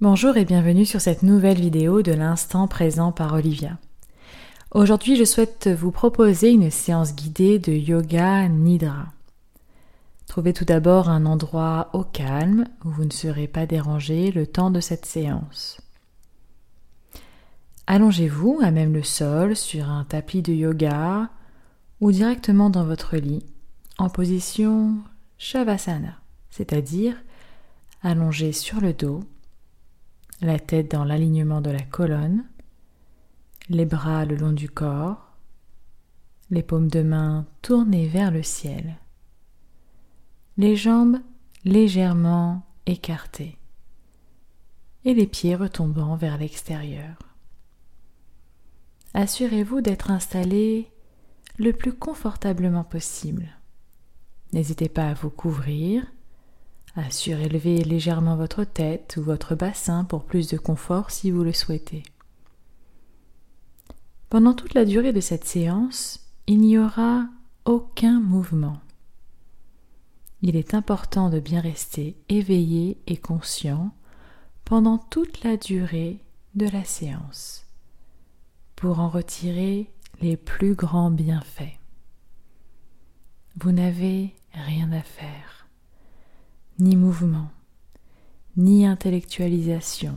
Bonjour et bienvenue sur cette nouvelle vidéo de l'instant présent par Olivia. Aujourd'hui, je souhaite vous proposer une séance guidée de yoga nidra. Trouvez tout d'abord un endroit au calme où vous ne serez pas dérangé le temps de cette séance. Allongez-vous à même le sol sur un tapis de yoga ou directement dans votre lit en position Shavasana, c'est-à-dire allongé sur le dos, la tête dans l'alignement de la colonne, les bras le long du corps, les paumes de main tournées vers le ciel, les jambes légèrement écartées et les pieds retombant vers l'extérieur. Assurez-vous d'être installé le plus confortablement possible. N'hésitez pas à vous couvrir, à surélever légèrement votre tête ou votre bassin pour plus de confort si vous le souhaitez. Pendant toute la durée de cette séance, il n'y aura aucun mouvement. Il est important de bien rester éveillé et conscient pendant toute la durée de la séance pour en retirer les plus grands bienfaits. Vous n'avez rien à faire, ni mouvement, ni intellectualisation.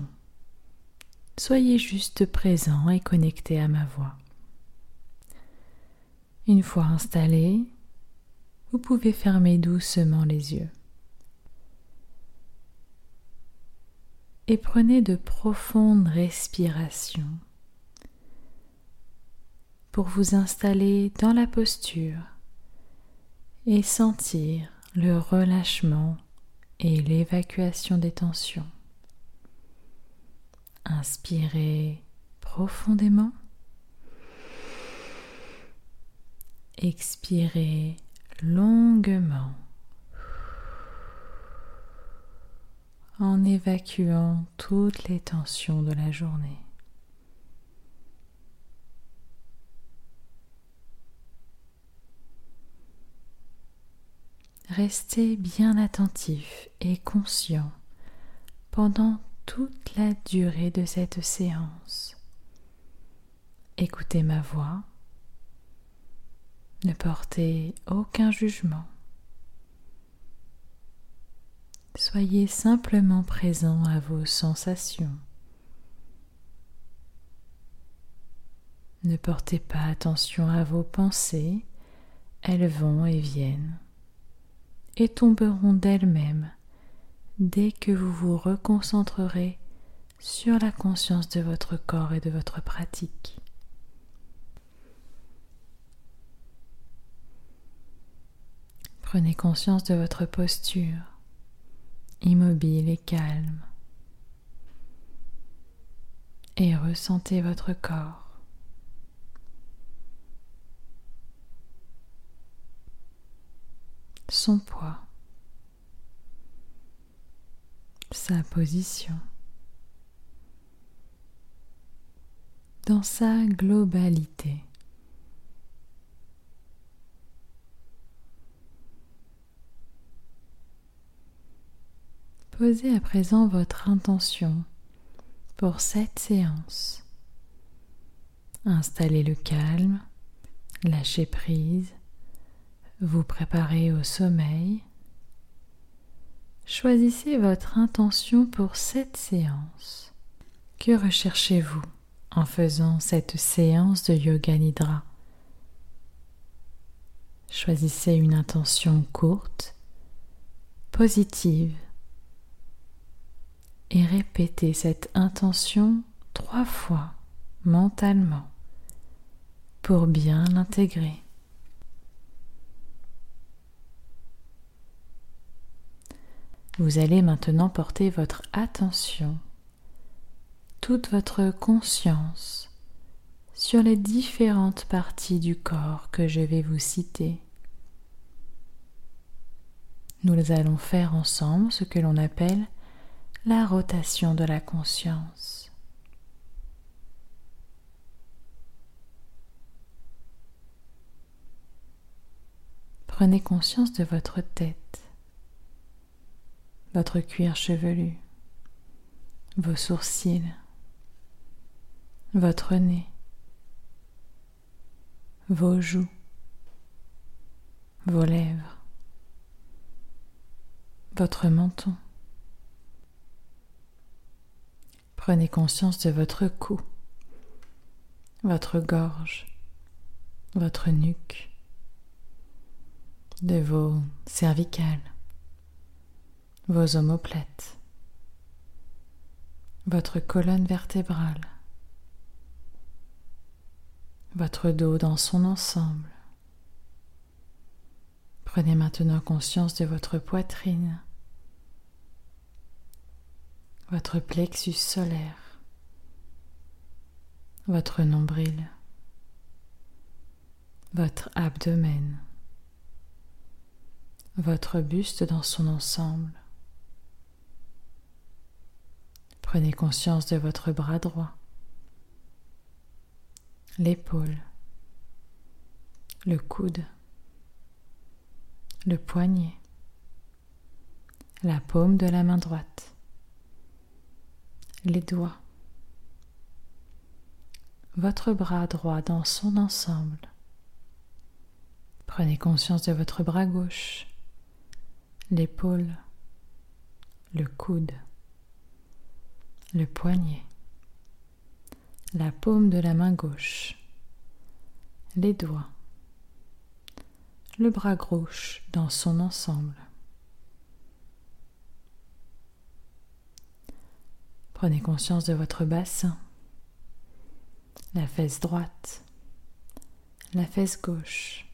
Soyez juste présent et connecté à ma voix. Une fois installé, vous pouvez fermer doucement les yeux. Et prenez de profondes respirations pour vous installer dans la posture et sentir le relâchement et l'évacuation des tensions. Inspirez profondément. Expirez longuement en évacuant toutes les tensions de la journée. Restez bien attentif et conscient pendant toute la durée de cette séance. Écoutez ma voix. Ne portez aucun jugement. Soyez simplement présent à vos sensations. Ne portez pas attention à vos pensées, elles vont et viennent et tomberont d'elles-mêmes dès que vous vous reconcentrerez sur la conscience de votre corps et de votre pratique. Prenez conscience de votre posture, immobile et calme, et ressentez votre corps. Son poids, sa position, dans sa globalité. Posez à présent votre intention pour cette séance. Installez le calme, lâchez prise vous préparez au sommeil, choisissez votre intention pour cette séance. Que recherchez-vous en faisant cette séance de yoga nidra? Choisissez une intention courte, positive, et répétez cette intention trois fois mentalement pour bien l'intégrer. Vous allez maintenant porter votre attention, toute votre conscience sur les différentes parties du corps que je vais vous citer. Nous allons faire ensemble ce que l'on appelle la rotation de la conscience. Prenez conscience de votre tête votre cuir chevelu, vos sourcils, votre nez, vos joues, vos lèvres, votre menton. Prenez conscience de votre cou, votre gorge, votre nuque, de vos cervicales, vos omoplates, votre colonne vertébrale, votre dos dans son ensemble. Prenez maintenant conscience de votre poitrine, votre plexus solaire, votre nombril, votre abdomen, votre buste dans son ensemble. Prenez conscience de votre bras droit, l'épaule, le coude, le poignet, la paume de la main droite, les doigts, votre bras droit dans son ensemble. Prenez conscience de votre bras gauche, l'épaule, le coude, le poignet, la paume de la main gauche, les doigts, le bras gauche dans son ensemble. Prenez conscience de votre bassin, la fesse droite, la fesse gauche.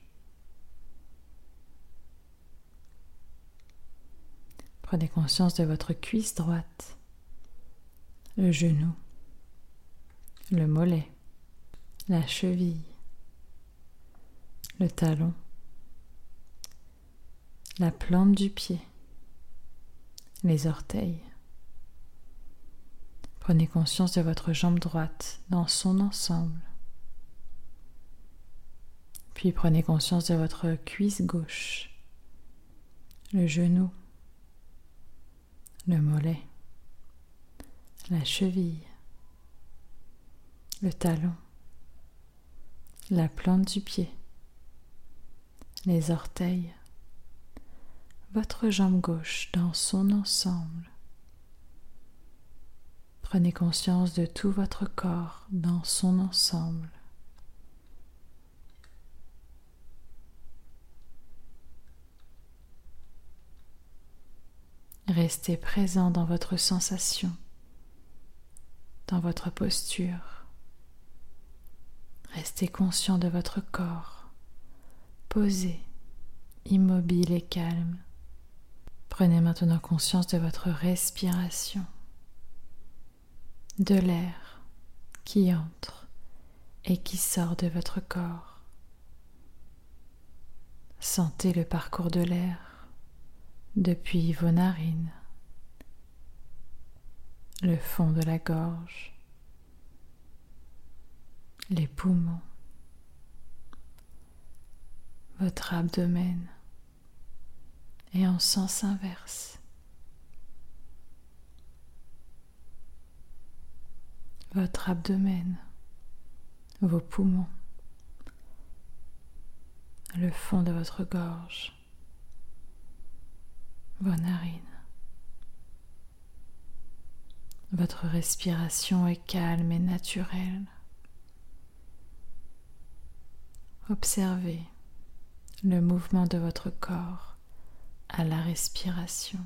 Prenez conscience de votre cuisse droite, le genou, le mollet, la cheville, le talon, la plante du pied, les orteils. Prenez conscience de votre jambe droite dans son ensemble. Puis prenez conscience de votre cuisse gauche, le genou, le mollet, la cheville, le talon, la plante du pied, les orteils, votre jambe gauche dans son ensemble. Prenez conscience de tout votre corps dans son ensemble. Restez présent dans votre sensation votre posture. Restez conscient de votre corps, posé, immobile et calme. Prenez maintenant conscience de votre respiration, de l'air qui entre et qui sort de votre corps. Sentez le parcours de l'air depuis vos narines le fond de la gorge, les poumons, votre abdomen et en sens inverse. Votre abdomen, vos poumons, le fond de votre gorge, vos narines. Votre respiration est calme et naturelle. Observez le mouvement de votre corps à la respiration.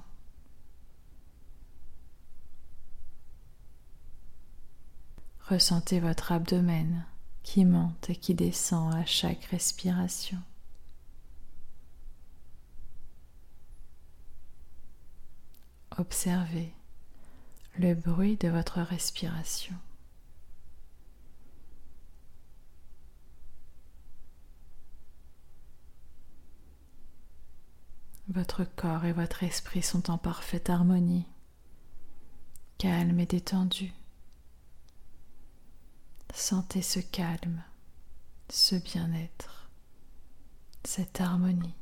Ressentez votre abdomen qui monte et qui descend à chaque respiration. Observez le bruit de votre respiration. Votre corps et votre esprit sont en parfaite harmonie, calme et détendu. Sentez ce calme, ce bien-être, cette harmonie.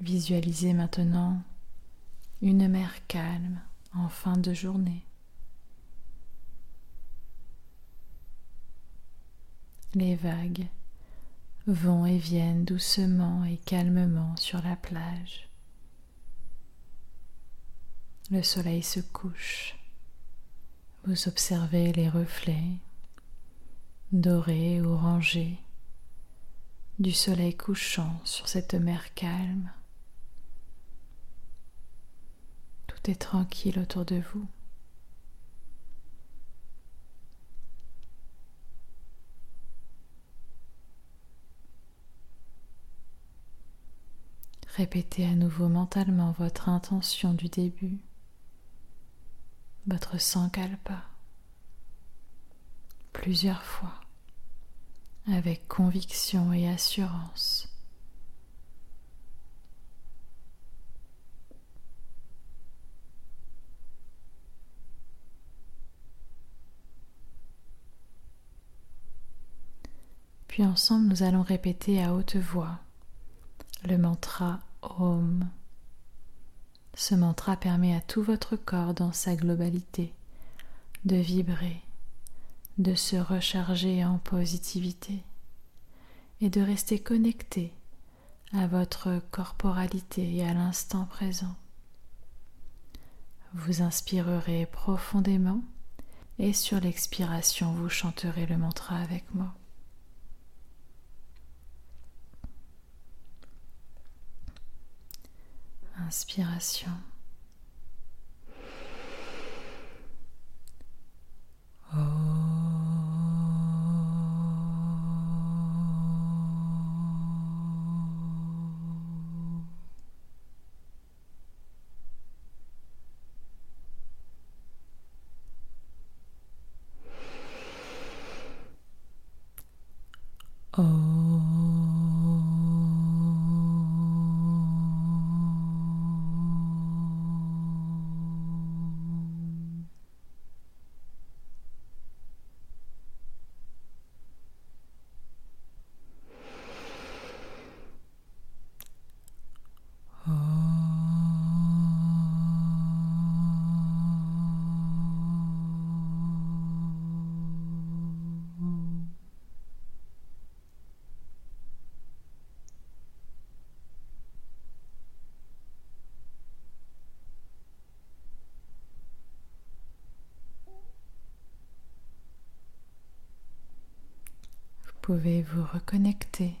Visualisez maintenant une mer calme en fin de journée. Les vagues vont et viennent doucement et calmement sur la plage. Le soleil se couche. Vous observez les reflets dorés, orangés du soleil couchant sur cette mer calme. Tout est tranquille autour de vous. Répétez à nouveau mentalement votre intention du début. Votre sankalpa plusieurs fois avec conviction et assurance. Puis ensemble, nous allons répéter à haute voix le mantra Om. Ce mantra permet à tout votre corps dans sa globalité de vibrer de se recharger en positivité et de rester connecté à votre corporalité et à l'instant présent. Vous inspirerez profondément et sur l'expiration vous chanterez le mantra avec moi. Inspiration. Pouvez vous reconnecter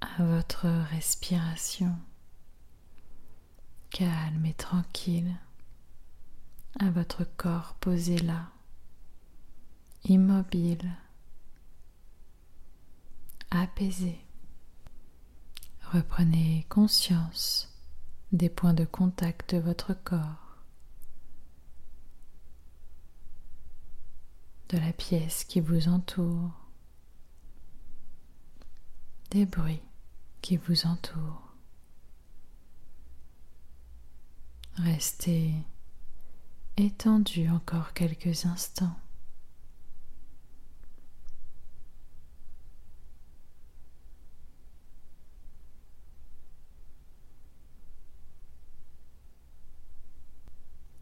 à votre respiration. Calme et tranquille, à votre corps posé là, immobile, apaisé. Reprenez conscience des points de contact de votre corps, de la pièce qui vous entoure des bruits qui vous entourent. Restez étendu encore quelques instants.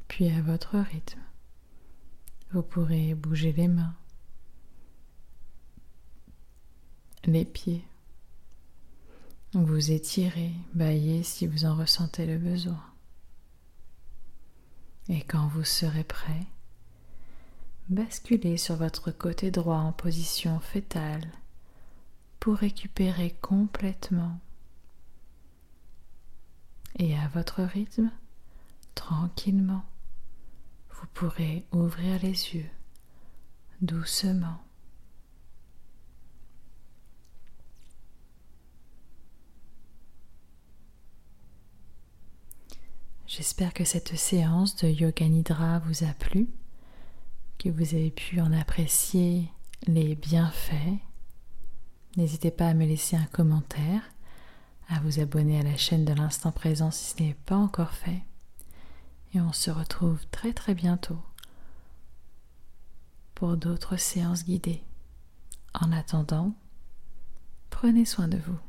Puis à votre rythme, vous pourrez bouger les mains, les pieds, vous étirez, baillez si vous en ressentez le besoin. Et quand vous serez prêt, basculez sur votre côté droit en position fétale pour récupérer complètement. Et à votre rythme, tranquillement, vous pourrez ouvrir les yeux doucement. J'espère que cette séance de Yoga Nidra vous a plu, que vous avez pu en apprécier les bienfaits. N'hésitez pas à me laisser un commentaire, à vous abonner à la chaîne de l'instant présent si ce n'est pas encore fait. Et on se retrouve très très bientôt pour d'autres séances guidées. En attendant, prenez soin de vous.